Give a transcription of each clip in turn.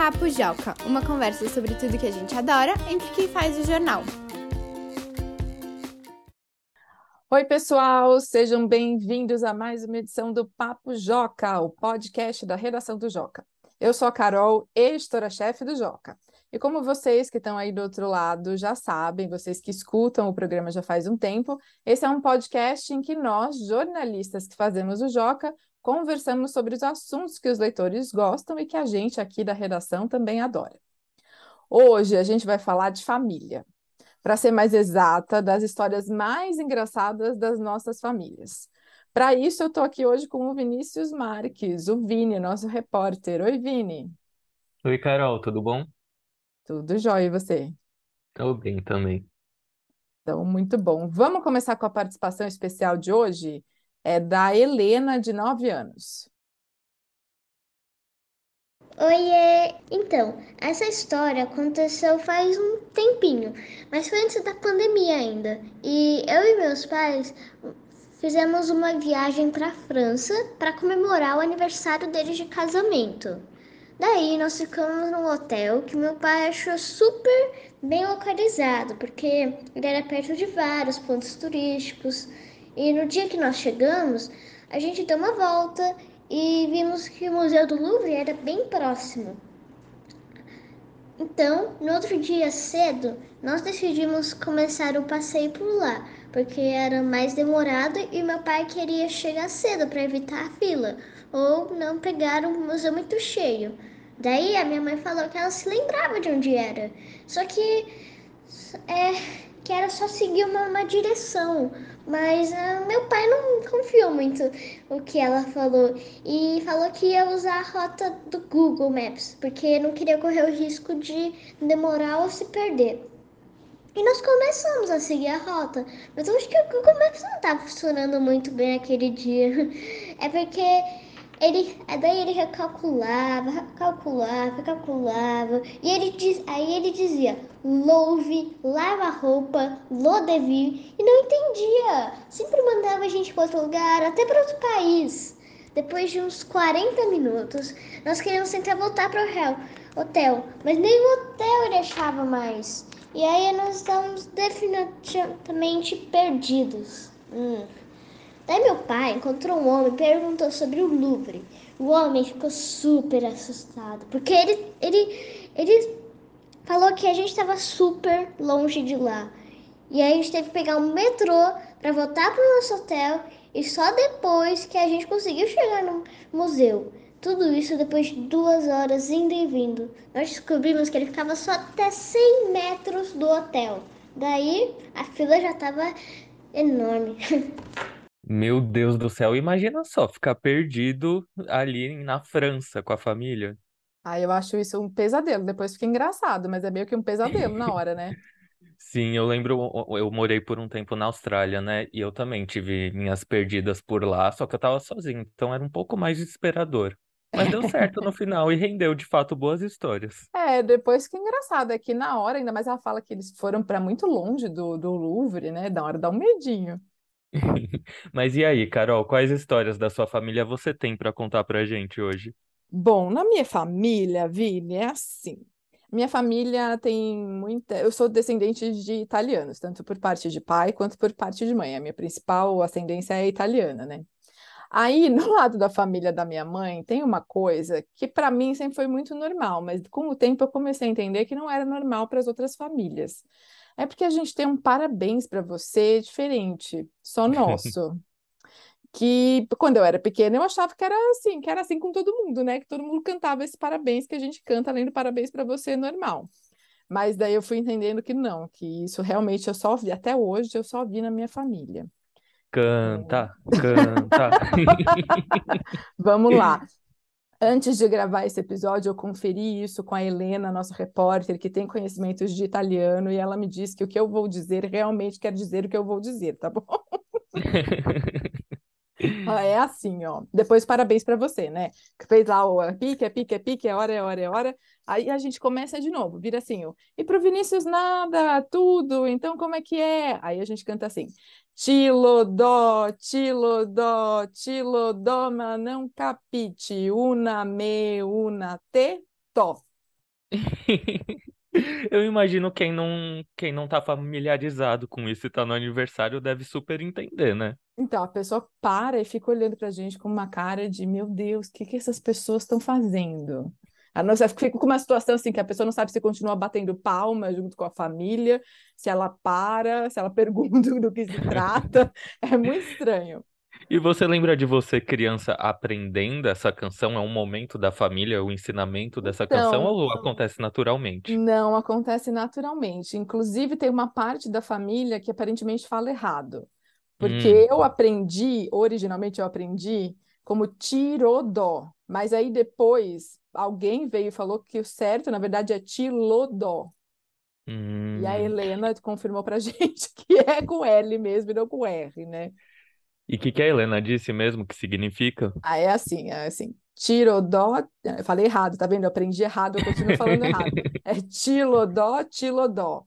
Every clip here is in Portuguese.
Papo Joca, uma conversa sobre tudo que a gente adora entre quem faz o jornal. Oi, pessoal, sejam bem-vindos a mais uma edição do Papo Joca, o podcast da redação do Joca. Eu sou a Carol, editora-chefe do Joca. E como vocês que estão aí do outro lado já sabem, vocês que escutam o programa já faz um tempo, esse é um podcast em que nós, jornalistas que fazemos o Joca, conversamos sobre os assuntos que os leitores gostam e que a gente aqui da redação também adora. Hoje a gente vai falar de família. Para ser mais exata, das histórias mais engraçadas das nossas famílias. Para isso, eu estou aqui hoje com o Vinícius Marques, o Vini, nosso repórter. Oi, Vini. Oi, Carol, tudo bom? Tudo jóia, e você? Tô bem também. Então, muito bom. Vamos começar com a participação especial de hoje? É da Helena, de 9 anos. Oiê! Então, essa história aconteceu faz um tempinho, mas foi antes da pandemia ainda. E eu e meus pais fizemos uma viagem para a França para comemorar o aniversário deles de casamento. Daí nós ficamos num hotel que meu pai achou super bem localizado, porque ele era perto de vários pontos turísticos. E no dia que nós chegamos, a gente deu uma volta e vimos que o Museu do Louvre era bem próximo. Então, no outro dia cedo, nós decidimos começar o passeio por lá, porque era mais demorado e meu pai queria chegar cedo para evitar a fila ou não pegar o museu muito cheio. Daí a minha mãe falou que ela se lembrava de onde era, só que é que era só seguir uma, uma direção. Mas uh, meu pai não confiou muito o que ela falou e falou que ia usar a rota do Google Maps, porque não queria correr o risco de demorar ou se perder. E nós começamos a seguir a rota, mas eu acho que o Google Maps não estava funcionando muito bem aquele dia. É porque ele, daí ele recalculava, calculava, calculava. E ele diz, aí ele dizia louve, lava roupa, lodeville. E não entendia. Sempre mandava a gente para outro lugar, até para outro país. Depois de uns 40 minutos, nós queríamos tentar voltar para o hotel, mas nem o hotel ele achava mais. E aí nós estávamos definitivamente perdidos. Hum. Daí meu pai encontrou um homem e perguntou sobre o Louvre. O homem ficou super assustado, porque ele, ele, ele falou que a gente estava super longe de lá. E aí a gente teve que pegar um metrô para voltar para o nosso hotel e só depois que a gente conseguiu chegar no museu. Tudo isso depois de duas horas indo e vindo. Nós descobrimos que ele ficava só até 100 metros do hotel. Daí a fila já estava enorme. Meu Deus do céu, imagina só ficar perdido ali na França com a família. Ah, eu acho isso um pesadelo. Depois fica engraçado, mas é meio que um pesadelo na hora, né? Sim, eu lembro, eu morei por um tempo na Austrália, né? E eu também tive minhas perdidas por lá, só que eu tava sozinho, então era um pouco mais desesperador. Mas deu certo no final e rendeu de fato boas histórias. É, depois que engraçado é que na hora, ainda mais ela fala que eles foram para muito longe do, do Louvre, né? Da hora dá um medinho. Mas e aí, Carol, quais histórias da sua família você tem para contar pra gente hoje? Bom, na minha família, Vini, é assim. Minha família tem muita. Eu sou descendente de italianos, tanto por parte de pai quanto por parte de mãe. A minha principal ascendência é italiana, né? Aí, no lado da família da minha mãe, tem uma coisa que para mim sempre foi muito normal, mas com o tempo eu comecei a entender que não era normal para as outras famílias. É porque a gente tem um parabéns para você diferente, só nosso. que quando eu era pequena eu achava que era assim, que era assim com todo mundo, né? Que todo mundo cantava esse parabéns que a gente canta além do parabéns para você normal. Mas daí eu fui entendendo que não, que isso realmente eu só vi, até hoje eu só vi na minha família. Canta, canta. Vamos lá. Antes de gravar esse episódio, eu conferi isso com a Helena, nossa repórter, que tem conhecimentos de italiano, e ela me disse que o que eu vou dizer realmente quer dizer o que eu vou dizer, tá bom? é assim, ó. Depois, parabéns para você, né? Que fez lá o pique, é pique, é pique, é hora, é hora, é hora. Aí a gente começa de novo, vira assim, ó. E pro Vinícius nada, tudo, então como é que é? Aí a gente canta assim. Tilo, dó, tilo, dó, tilo, dó, mas não capite. Una, me, una, te, to. Eu imagino quem não, quem não tá familiarizado com isso e tá no aniversário deve super entender, né? Então, a pessoa para e fica olhando pra gente com uma cara de, meu Deus, o que que essas pessoas estão fazendo? A nossa fica com uma situação assim que a pessoa não sabe se continua batendo palma junto com a família, se ela para, se ela pergunta do que se trata. É muito estranho. E você lembra de você, criança, aprendendo essa canção? É um momento da família, o ensinamento dessa canção, Então, ou acontece naturalmente? não acontece naturalmente. Inclusive, tem uma parte da família que aparentemente fala errado. Porque Hum, eu aprendi, originalmente eu aprendi como tirodó, mas aí depois alguém veio e falou que o certo, na verdade, é tilodó. E a hum. Helena confirmou pra gente que é com L mesmo e não com R, né? E o que que a Helena disse mesmo que significa? Ah, é assim, é assim. Tirodó, eu falei errado, tá vendo? Eu aprendi errado, eu continuo falando errado. É tilodó, tilodó.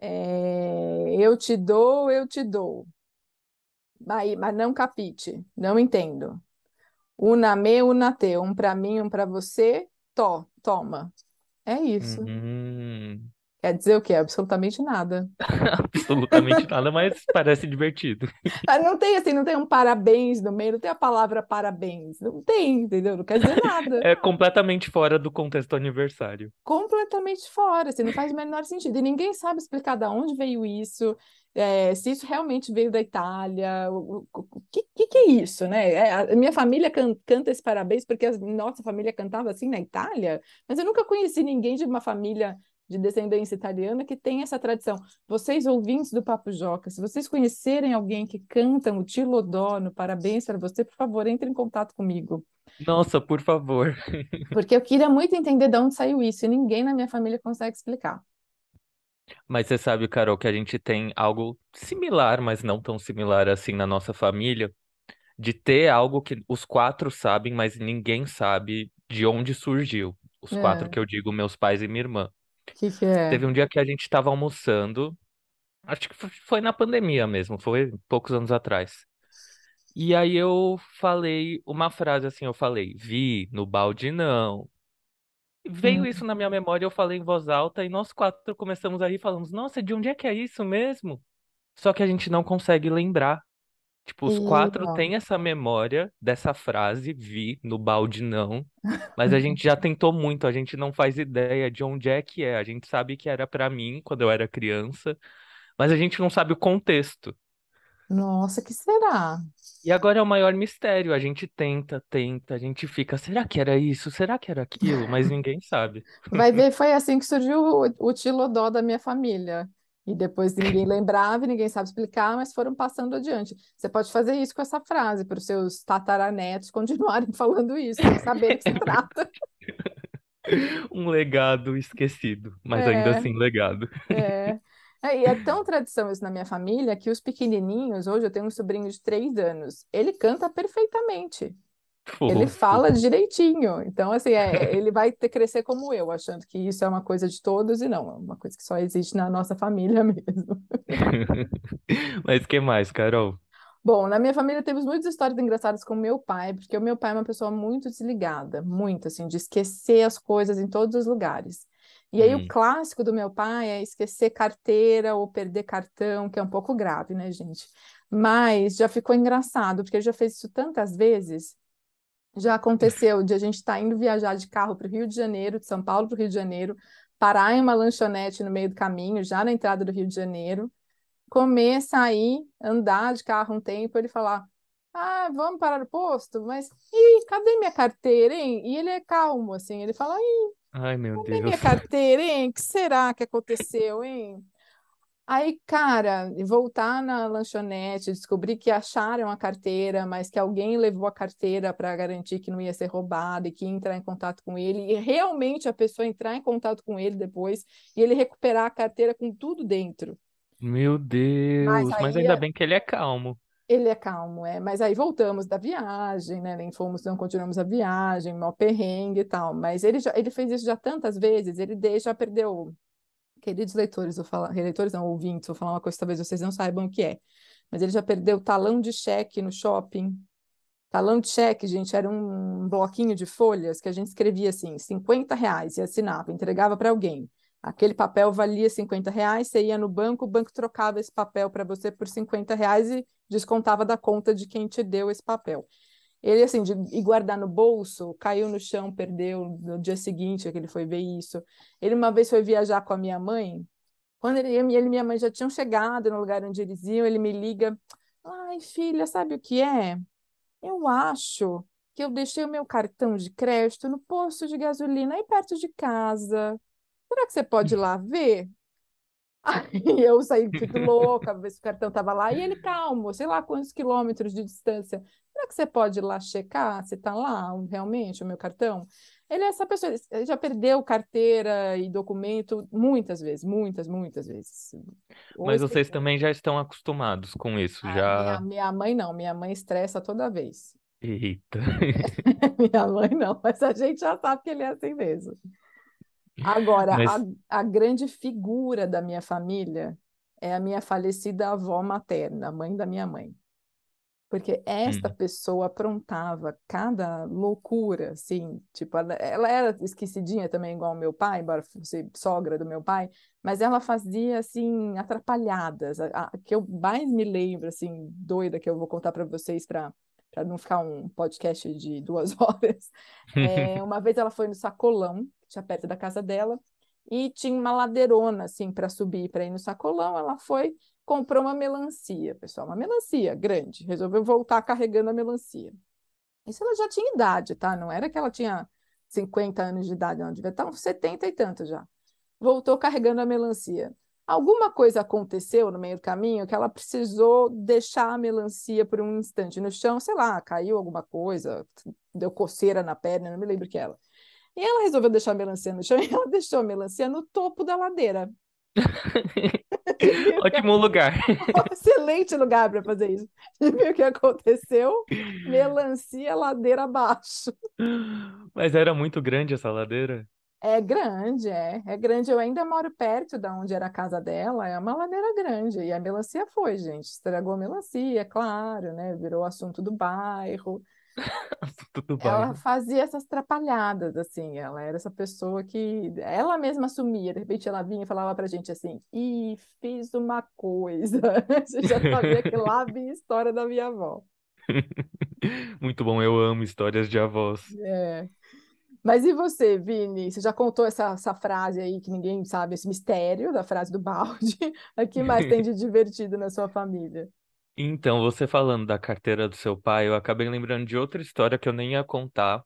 É, eu te dou, eu te dou. Mas, mas não capite, não entendo. Una me, una te, um para mim, um para você, to, toma. É isso. Hum, Quer dizer o quê? Absolutamente nada. absolutamente nada, mas parece divertido. Não tem assim, não tem um parabéns no meio, não tem a palavra parabéns. Não tem, entendeu? Não quer dizer nada. É completamente fora do contexto aniversário. Completamente fora, assim, não faz o menor sentido. E ninguém sabe explicar de onde veio isso, é, se isso realmente veio da Itália, o, o, o que, que, que é isso, né? É, a minha família can- canta esse parabéns porque a nossa família cantava assim na Itália, mas eu nunca conheci ninguém de uma família de descendência italiana que tem essa tradição. Vocês, ouvintes do Papo Joca, se vocês conhecerem alguém que canta o Tilodó no Parabéns para você, por favor, entre em contato comigo. Nossa, por favor. Porque eu queria muito entender de onde saiu isso, e ninguém na minha família consegue explicar. Mas você sabe, Carol, que a gente tem algo similar, mas não tão similar assim na nossa família, de ter algo que os quatro sabem, mas ninguém sabe de onde surgiu. Os quatro É, que eu digo, meus pais e minha irmã. Que que é? Teve um dia que a gente estava almoçando, acho que foi na pandemia mesmo, foi poucos anos atrás. E aí eu falei uma frase assim, eu falei, vi, no balde não. Veio Hum, isso na minha memória, eu falei em voz alta e nós quatro começamos a rir e falamos, nossa, de onde é que é isso mesmo? Só que a gente não consegue lembrar. Tipo, os quatro têm essa memória dessa frase, vi, no balde não, mas a gente já tentou muito, a gente não faz ideia de onde é que é. A gente sabe que era pra mim quando eu era criança, mas a gente não sabe o contexto. nossa, que será? E agora é o maior mistério. A gente tenta, tenta, a gente fica, será que era isso? Será que era aquilo? Mas ninguém sabe. Vai ver, foi assim que surgiu o, o Tilodó da minha família. E depois ninguém lembrava, e ninguém sabe explicar, mas foram passando adiante. Você pode fazer isso com essa frase, para os seus tataranetos continuarem falando isso, saber que se trata. Um legado esquecido, mas ainda É, assim legado. é. É, e é tão tradição isso na minha família que os pequenininhos, hoje eu tenho um sobrinho de três anos, ele canta perfeitamente. Ele fala direitinho. Então, assim, é, ele vai ter crescer como eu, achando que isso é uma coisa de todos e não, é uma coisa que só existe na nossa família mesmo. Mas que mais, Carol? Bom, na minha família temos muitas histórias engraçadas com meu pai, porque o meu pai é uma pessoa muito desligada, muito assim, de esquecer as coisas em todos os lugares. E aí o Hum, clássico do meu pai é esquecer carteira ou perder cartão, que é um pouco grave, né, gente? Mas já ficou engraçado, porque ele já fez isso tantas vezes. Já aconteceu de a gente estar indo viajar de carro para o Rio de Janeiro, de São Paulo para o Rio de Janeiro, parar em uma lanchonete no meio do caminho, já na entrada do Rio de Janeiro comer, sair, andar de carro um tempo, ele falar: Ah, vamos parar no posto? Mas, ih, cadê minha carteira, hein? E ele é calmo, assim, ele fala: Ih, ai, meu cadê Deus. minha carteira, hein? O que será que aconteceu, hein? Aí, cara, voltar na lanchonete, descobrir que acharam a carteira, mas que alguém levou a carteira para garantir que não ia ser roubada e que ia entrar em contato com ele, e realmente a pessoa entrar em contato com ele depois e ele recuperar a carteira com tudo dentro. Meu Mas Deus. Mas aí ainda bem que ele é calmo. Ele é calmo, é, mas aí voltamos da viagem, né? Nem fomos, não continuamos a viagem, mó perrengue e tal. Mas ele já, ele fez isso já tantas vezes, ele já perdeu. Queridos leitores, vou falar, leitores não, ouvintes, vou falar uma coisa que talvez vocês não saibam o que é. Mas ele já perdeu talão de cheque no shopping. Talão de cheque, gente, era um bloquinho de folhas que a gente escrevia assim, 50 reais e assinava, entregava para alguém. Aquele papel valia 50 reais, você ia no banco, o banco trocava esse papel para você por 50 reais e descontava da conta de quem te deu esse papel. Ele, assim, de guardar no bolso, caiu no chão, perdeu no dia seguinte que ele foi ver isso. Ele uma vez foi viajar com a minha mãe, quando ele, ele e minha mãe já tinham chegado no lugar onde eles iam, ele me liga, ai, filha, sabe o que é? Eu acho que eu deixei o meu cartão de crédito no posto de gasolina aí perto de casa. Será que você pode ir lá ver? Aí eu saí muito louca, ver se o cartão estava lá. E ele calmo, sei lá quantos quilômetros de distância. Será que você pode ir lá checar se está lá realmente o meu cartão? Ele é essa pessoa, ele já perdeu carteira e documento muitas vezes, muitas, muitas vezes. Mas Hoje, vocês também já estão acostumados com isso, ah, já. minha, minha mãe não, minha mãe estressa toda vez. Eita. Minha mãe não, mas a gente já sabe que ele é assim mesmo. Agora, Mas a, a grande figura da minha família é a minha falecida avó materna, mãe da minha mãe. Porque esta hum, pessoa aprontava cada loucura, assim, tipo, ela, ela era esquecidinha também, igual o meu pai, embora fosse sogra do meu pai, mas ela fazia, assim, atrapalhadas. A, a que eu mais me lembro, assim, doida, que eu vou contar para vocês para para não ficar um podcast de duas horas. É, uma vez ela foi no Sacolão, tinha perto da casa dela, e tinha uma ladeirona, assim, para subir, para ir no Sacolão. Ela foi comprou uma melancia, pessoal, uma melancia grande, resolveu voltar carregando a melancia. Isso ela já tinha idade, tá? Não era que ela tinha 50 anos de idade, não, devia estar uns 70 e tanto já. Voltou carregando a melancia. Alguma coisa aconteceu no meio do caminho que ela precisou deixar a melancia por um instante no chão, sei lá, caiu alguma coisa, deu coceira na perna, não me lembro que ela. E ela resolveu deixar a melancia no chão e ela deixou a melancia no topo da ladeira. Ótimo lugar. Excelente lugar para fazer isso. E viu o que aconteceu? Melancia ladeira abaixo. Mas era muito grande essa ladeira. É grande, é. É grande. Eu ainda moro perto da onde era a casa dela. É uma ladeira grande. E a melancia foi, gente. Estragou a melancia, claro, né? Virou assunto do bairro. Ela fazia essas trapalhadas, assim. Ela era essa pessoa que ela mesma assumia. De repente ela vinha e falava pra gente assim: Ih, fiz uma coisa. Você já sabia que lá vinha a história da minha avó. Muito bom, eu amo histórias de avós. É. Mas e você, Vini? Você já contou essa, essa frase aí que ninguém sabe, esse mistério da frase do balde. O que mais tem de divertido na sua família? Então, você falando da carteira do seu pai, eu acabei lembrando de outra história que eu nem ia contar,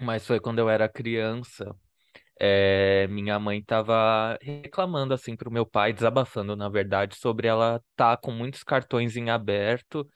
mas foi quando eu era criança. É, minha mãe estava reclamando assim pro meu pai, desabafando, na verdade, sobre ela estar com muitos cartões em aberto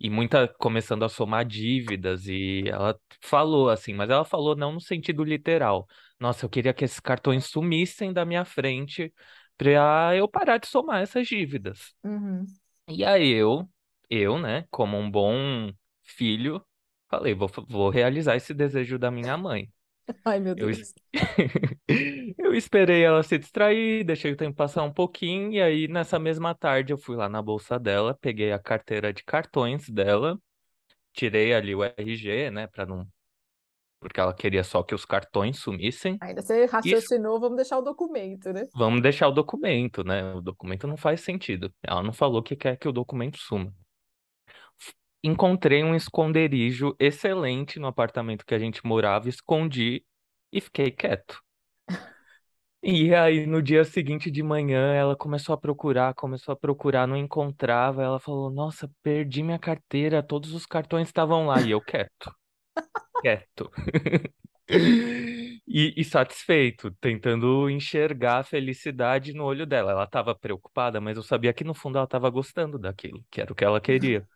e muita começando a somar dívidas e ela falou assim, mas ela falou não no sentido literal. Nossa, eu queria que esses cartões sumissem da minha frente para eu parar de somar essas dívidas. Uhum. E aí eu, eu, né, como um bom filho, falei, vou, vou realizar esse desejo da minha mãe. Ai, meu Eu, Deus. eu esperei ela se distrair, deixei o tempo passar um pouquinho, e aí nessa mesma tarde eu fui lá na bolsa dela, peguei a carteira de cartões dela, tirei ali o RG, né, para não, porque ela queria só que os cartões sumissem, Ainda você e raciocinou, vamos deixar o documento, né? vamos deixar o documento, né? O documento não faz sentido. Ela não falou que quer que o documento suma. Encontrei um esconderijo excelente no apartamento que a gente morava, escondi e fiquei quieto. E aí, no dia seguinte de manhã, ela começou a procurar, começou a procurar, não encontrava. Ela falou: Nossa, perdi minha carteira, todos os cartões estavam lá. E eu quieto, quieto. E, e satisfeito, tentando enxergar a felicidade no olho dela. Ela estava preocupada, mas eu sabia que no fundo ela estava gostando daquilo, que era o que ela queria.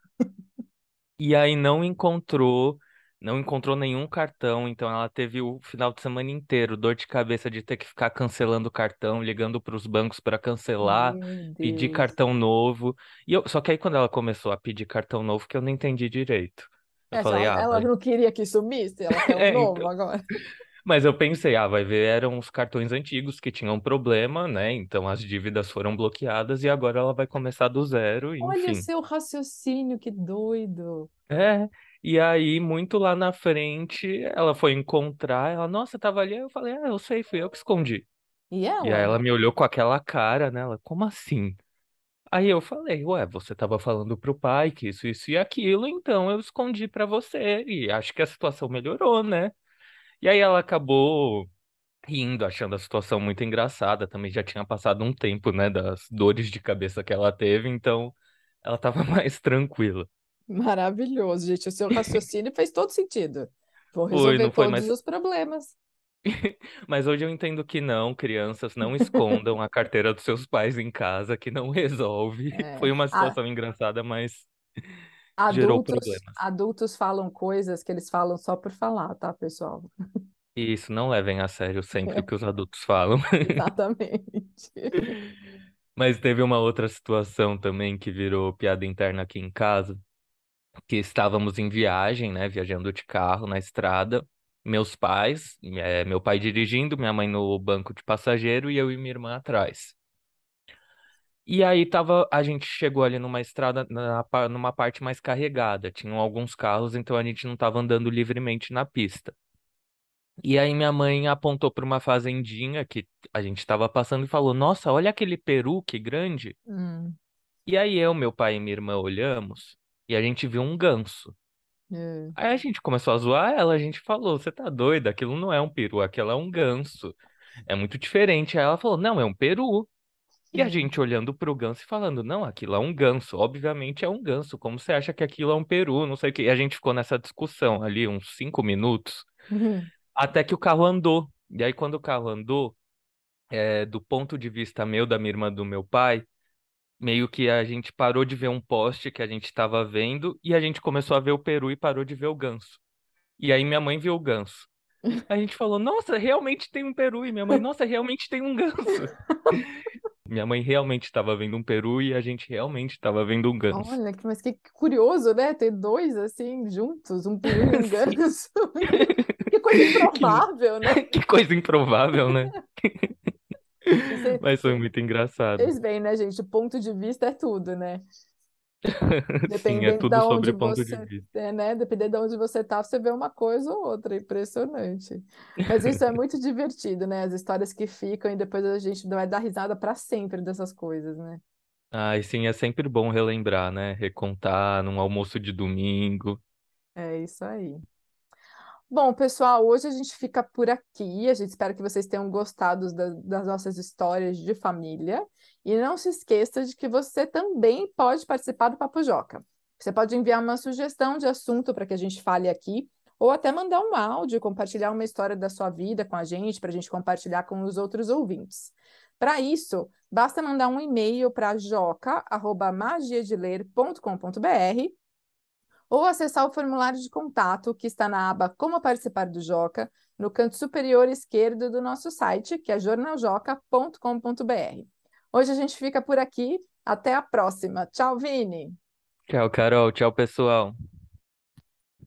E aí não encontrou, não encontrou nenhum cartão, então ela teve o final de semana inteiro dor de cabeça de ter que ficar cancelando o cartão, ligando para os bancos para cancelar, pedir cartão novo. E eu, só que aí quando ela começou a pedir cartão novo, que eu não entendi direito. Eu É, falei, ah, ela vai. não queria que sumisse, ela quer um É, novo então. agora. Mas eu pensei, ah, vai ver, eram os cartões antigos que tinham problema, né? Então as dívidas foram bloqueadas e agora ela vai começar do zero, Olha o enfim. seu raciocínio, que doido. É, E aí, muito lá na frente, ela foi encontrar, ela, nossa, tava ali, eu falei, ah, eu sei, fui eu que escondi. E E aí ela? ela me olhou com aquela cara, né? Ela, como assim? Aí eu falei, ué, você tava falando pro pai que isso, isso e aquilo, então eu escondi pra você. E acho que a situação melhorou, né? E aí ela acabou rindo, achando a situação muito engraçada. Também já tinha passado um tempo, né, das dores de cabeça que ela teve, então ela tava mais tranquila. Maravilhoso, gente. O seu raciocínio fez todo sentido. Vou Foi, resolver não foi, todos mas, os problemas. mas hoje eu entendo que não, crianças, não escondam a carteira dos seus pais em casa, que não resolve. É, Foi uma a- situação engraçada, mas gerou adultos, problemas. adultos falam coisas que eles falam só por falar, tá, pessoal? Isso, não levem a sério sempre o que os adultos falam. Exatamente. Mas teve uma outra situação também que virou piada interna aqui em casa, que estávamos em viagem, né, viajando de carro na estrada, meus pais, eh, meu pai dirigindo, minha mãe no banco de passageiro e eu e minha irmã atrás. E aí tava, a gente chegou ali numa estrada, na numa parte mais carregada, tinham alguns carros, então a gente não estava andando livremente na pista. E aí minha mãe apontou para uma fazendinha que a gente estava passando e falou: Nossa, olha aquele peru, que grande. Hum, E aí eu, meu pai e minha irmã olhamos e a gente viu um ganso. É. Aí a gente começou a zoar ela, a gente falou: Você tá doida? Aquilo não é um peru, aquilo é um ganso. É muito diferente. Aí ela falou: Não, é um peru. E a Hum. gente olhando pro ganso e falando: Não, aquilo é um ganso. Obviamente é um ganso. Como você acha que aquilo é um peru? Não sei o quê. E a gente ficou nessa discussão ali uns cinco minutos, até que o carro andou. E aí, quando o carro andou, é, do ponto de vista meu, da minha irmã, do meu pai. Meio que a gente parou de ver um poste que a gente estava vendo e a gente começou a ver o peru e parou de ver o ganso. E aí minha mãe viu o ganso. A gente falou, nossa, realmente tem um peru. E minha mãe, nossa, realmente tem um ganso. Minha mãe realmente estava vendo um peru e a gente realmente estava vendo um ganso. Olha, mas que curioso, né? Ter dois assim juntos, um peru e um ganso. Que coisa Que, improvável, né? que coisa improvável, né? Mas foi muito engraçado. fez bem, né, gente? O ponto de vista é tudo, né? Sim, é tudo sobre onde ponto de você, vista. é, né? Dependendo de onde você tá, você vê uma coisa ou outra, impressionante. Mas isso é muito divertido, né? As histórias que ficam e depois a gente vai dar risada para sempre dessas coisas, né? Ai, sim, é sempre bom relembrar, né? Recontar num almoço de domingo. É isso aí. Bom, pessoal, hoje a gente fica por aqui. A gente espera que vocês tenham gostado da- das nossas histórias de família. E não se esqueça de que você também pode participar do Papo Joca. Você pode enviar uma sugestão de assunto para que a gente fale aqui, ou até mandar um áudio, compartilhar uma história da sua vida com a gente, para a gente compartilhar com os outros ouvintes. Para isso, basta mandar um e-mail para joca@magiadeler.com.br ou acessar o formulário de contato que está na aba Como Participar do Joca, no canto superior esquerdo do nosso site, que é jornaljoca.com.br. Hoje a gente fica por aqui. Até a próxima. Tchau, Vini! Tchau, Carol. Tchau, pessoal.